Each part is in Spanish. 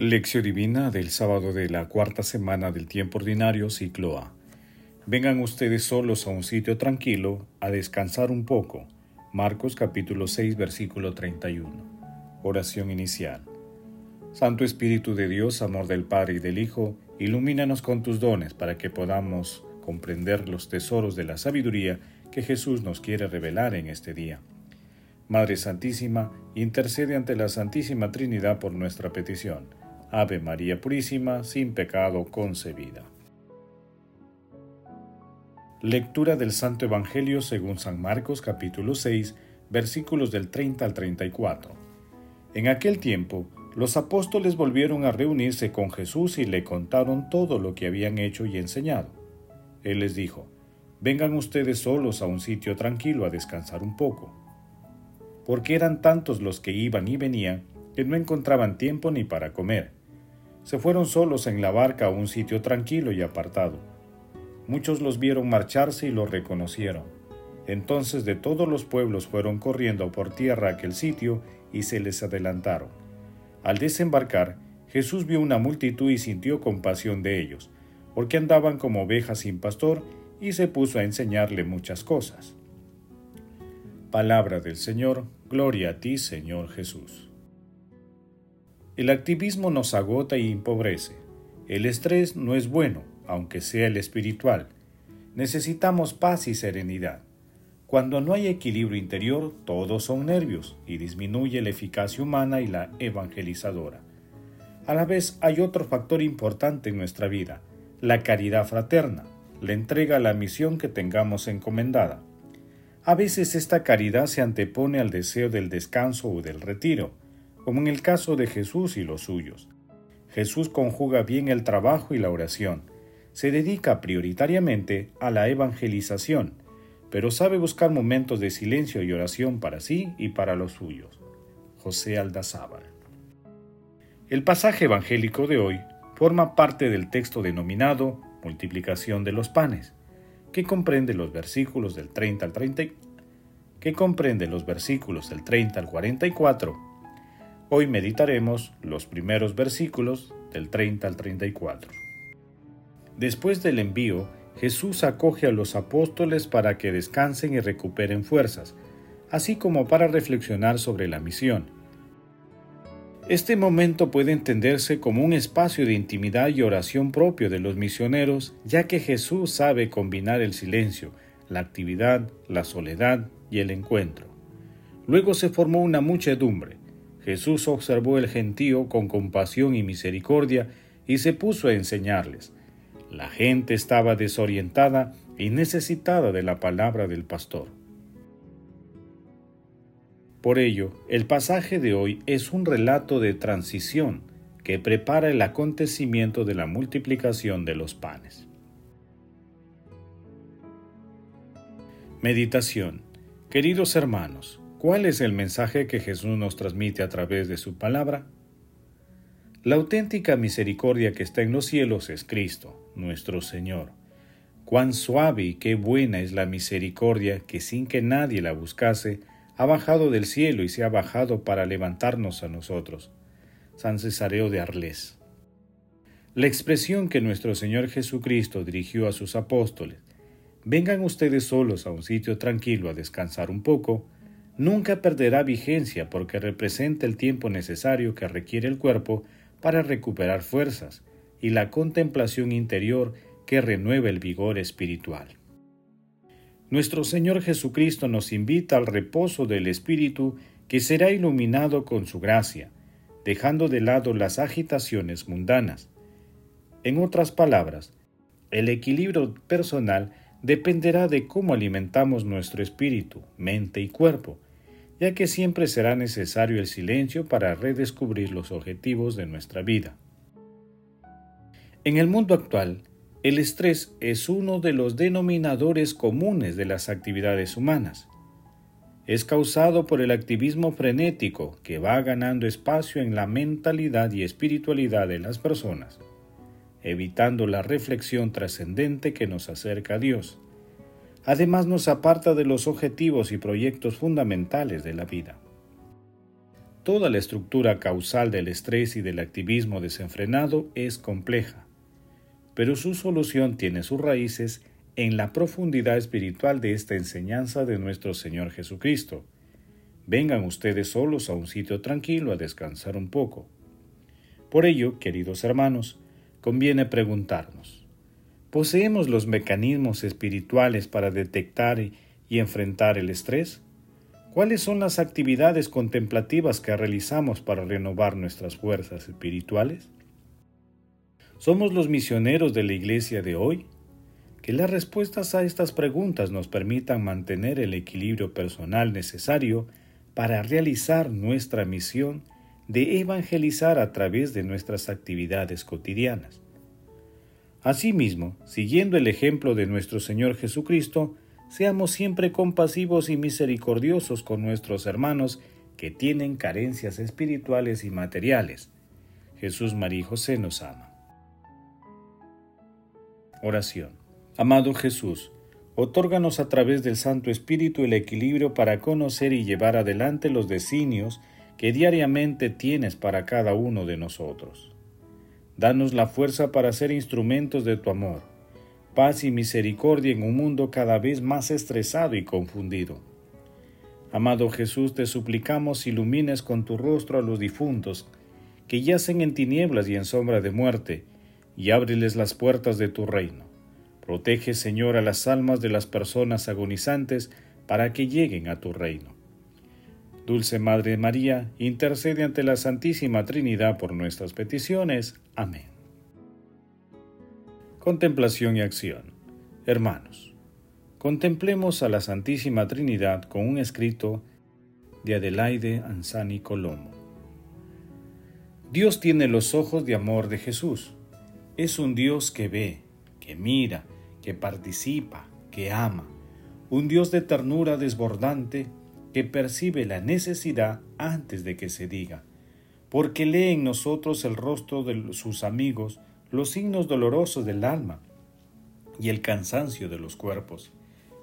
Lección Divina del sábado de la cuarta semana del tiempo ordinario, ciclo A. Vengan ustedes solos a un sitio tranquilo a descansar un poco. Marcos capítulo 6 versículo 31. Oración inicial. Santo Espíritu de Dios, amor del Padre y del Hijo, ilumínanos con tus dones para que podamos comprender los tesoros de la sabiduría que Jesús nos quiere revelar en este día. Madre Santísima, intercede ante la Santísima Trinidad por nuestra petición. Ave María Purísima, sin pecado concebida. Lectura del Santo Evangelio según San Marcos capítulo 6, versículos del 30 al 34. En aquel tiempo, los apóstoles volvieron a reunirse con Jesús y le contaron todo lo que habían hecho y enseñado. Él les dijo, Vengan ustedes solos a un sitio tranquilo a descansar un poco. Porque eran tantos los que iban y venían que no encontraban tiempo ni para comer. Se fueron solos en la barca a un sitio tranquilo y apartado. Muchos los vieron marcharse y los reconocieron. Entonces de todos los pueblos fueron corriendo por tierra a aquel sitio y se les adelantaron. Al desembarcar, Jesús vio una multitud y sintió compasión de ellos, porque andaban como ovejas sin pastor y se puso a enseñarle muchas cosas. Palabra del Señor, gloria a ti Señor Jesús. El activismo nos agota y empobrece. El estrés no es bueno, aunque sea el espiritual. Necesitamos paz y serenidad. Cuando no hay equilibrio interior, todos son nervios y disminuye la eficacia humana y la evangelizadora. A la vez hay otro factor importante en nuestra vida, la caridad fraterna le entrega la misión que tengamos encomendada. A veces esta caridad se antepone al deseo del descanso o del retiro, como en el caso de Jesús y los suyos. Jesús conjuga bien el trabajo y la oración, se dedica prioritariamente a la evangelización, pero sabe buscar momentos de silencio y oración para sí y para los suyos. José Aldazábal. El pasaje evangélico de hoy forma parte del texto denominado multiplicación de los panes, que comprende los versículos del 30 al 30, que comprende los versículos del 30 al 44. Hoy meditaremos los primeros versículos del 30 al 34. Después del envío, Jesús acoge a los apóstoles para que descansen y recuperen fuerzas, así como para reflexionar sobre la misión este momento puede entenderse como un espacio de intimidad y oración propio de los misioneros, ya que Jesús sabe combinar el silencio, la actividad, la soledad y el encuentro. Luego se formó una muchedumbre. Jesús observó el gentío con compasión y misericordia y se puso a enseñarles. La gente estaba desorientada y necesitada de la palabra del pastor. Por ello, el pasaje de hoy es un relato de transición que prepara el acontecimiento de la multiplicación de los panes. Meditación Queridos hermanos, ¿cuál es el mensaje que Jesús nos transmite a través de su palabra? La auténtica misericordia que está en los cielos es Cristo, nuestro Señor. Cuán suave y qué buena es la misericordia que sin que nadie la buscase, ha bajado del cielo y se ha bajado para levantarnos a nosotros. San Cesareo de Arles. La expresión que nuestro Señor Jesucristo dirigió a sus apóstoles, vengan ustedes solos a un sitio tranquilo a descansar un poco, nunca perderá vigencia porque representa el tiempo necesario que requiere el cuerpo para recuperar fuerzas y la contemplación interior que renueva el vigor espiritual. Nuestro Señor Jesucristo nos invita al reposo del Espíritu que será iluminado con su gracia, dejando de lado las agitaciones mundanas. En otras palabras, el equilibrio personal dependerá de cómo alimentamos nuestro espíritu, mente y cuerpo, ya que siempre será necesario el silencio para redescubrir los objetivos de nuestra vida. En el mundo actual, el estrés es uno de los denominadores comunes de las actividades humanas. Es causado por el activismo frenético que va ganando espacio en la mentalidad y espiritualidad de las personas, evitando la reflexión trascendente que nos acerca a Dios. Además nos aparta de los objetivos y proyectos fundamentales de la vida. toda la estructura causal del estrés y del activismo desenfrenado es compleja, pero su solución tiene sus raíces en la profundidad espiritual de esta enseñanza de nuestro Señor Jesucristo. Vengan ustedes solos a un sitio tranquilo a descansar un poco. Por ello, queridos hermanos, conviene preguntarnos, ¿poseemos los mecanismos espirituales para detectar y enfrentar el estrés? ¿Cuáles son las actividades contemplativas que realizamos para renovar nuestras fuerzas espirituales? ¿Somos los misioneros de la iglesia de hoy? Que las respuestas a estas preguntas nos permitan mantener el equilibrio personal necesario para realizar nuestra misión de evangelizar a través de nuestras actividades cotidianas. Asimismo, siguiendo el ejemplo de nuestro Señor Jesucristo, seamos siempre compasivos y misericordiosos con nuestros hermanos que tienen carencias espirituales y materiales. Jesús, María y José nos ama. Oración. Amado Jesús, otórganos a través del Santo Espíritu el equilibrio para conocer y llevar adelante los designios que diariamente tienes para cada uno de nosotros. Danos la fuerza para ser instrumentos de tu amor paz y misericordia en un mundo cada vez más estresado y confundido. Amado Jesús, te suplicamos ilumines con tu rostro a los difuntos que yacen en tinieblas y en sombra de muerte, y ábreles las puertas de tu reino. Protege, Señor, a las almas de las personas agonizantes para que lleguen a tu reino. Dulce Madre María, intercede ante la Santísima Trinidad por nuestras peticiones. Amén. Contemplación y acción. Hermanos, contemplemos a la Santísima Trinidad con un escrito de Adelaide Ansani Colombo. Dios tiene los ojos de amor de Jesús. Es un Dios que ve, que mira, que participa, que ama. Un Dios de ternura desbordante que percibe la necesidad antes de que se diga, porque lee en nosotros el rostro de sus amigos los signos dolorosos del alma y el cansancio de los cuerpos.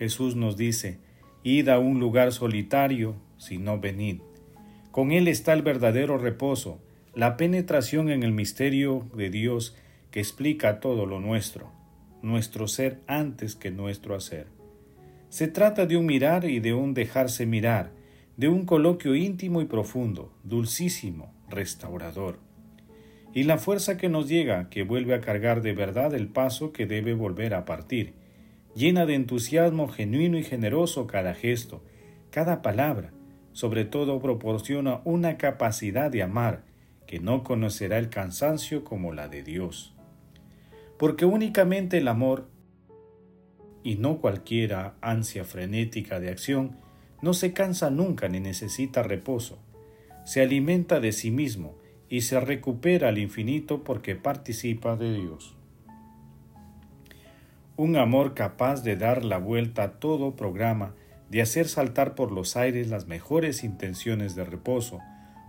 Jesús nos dice, Id a un lugar solitario, si no venid. Con Él está el verdadero reposo, la penetración en el misterio de Dios que explica todo lo nuestro, nuestro ser antes que nuestro hacer. Se trata de un mirar y de un dejarse mirar, de un coloquio íntimo y profundo, dulcísimo, restaurador y la fuerza que nos llega, que vuelve a cargar de verdad el paso que debe volver a partir, llena de entusiasmo genuino y generoso cada gesto, cada palabra, sobre todo proporciona una capacidad de amar que no conocerá el cansancio como la de Dios. Porque únicamente el amor, y no cualquiera ansia frenética de acción, no se cansa nunca ni necesita reposo, se alimenta de sí mismo, y se recupera al infinito porque participa de Dios. Un amor capaz de dar la vuelta a todo programa, de hacer saltar por los aires las mejores intenciones de reposo,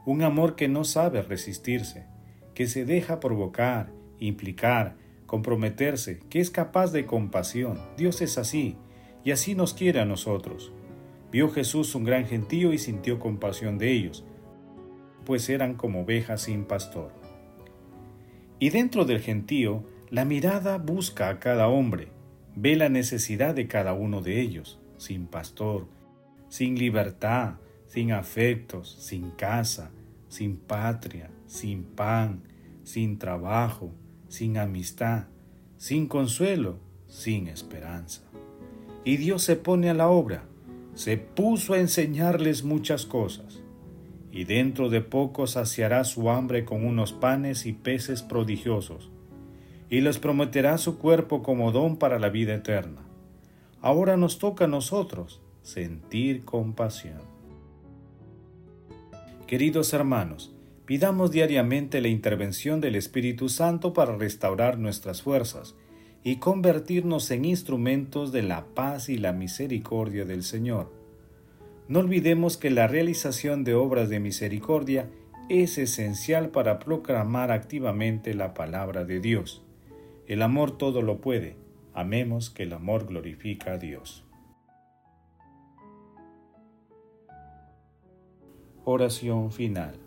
un amor que no sabe resistirse, que se deja provocar, implicar, comprometerse, que es capaz de compasión. Dios es así, y así nos quiere a nosotros. Vio Jesús un gran gentío y sintió compasión de ellos, pues eran como ovejas sin pastor. Y dentro del gentío, la mirada busca a cada hombre, ve la necesidad de cada uno de ellos, sin pastor, sin libertad, sin afectos, sin casa, sin patria, sin pan, sin trabajo, sin amistad, sin consuelo, sin esperanza. Y Dios se pone a la obra, se puso a enseñarles muchas cosas y dentro de poco saciará su hambre con unos panes y peces prodigiosos, y les prometerá su cuerpo como don para la vida eterna. Ahora nos toca a nosotros sentir compasión. Queridos hermanos, pidamos diariamente la intervención del Espíritu Santo para restaurar nuestras fuerzas y convertirnos en instrumentos de la paz y la misericordia del Señor no olvidemos que la realización de obras de misericordia es esencial para proclamar activamente la palabra de Dios. El amor todo lo puede. Amemos que el amor glorifica a Dios. Oración final.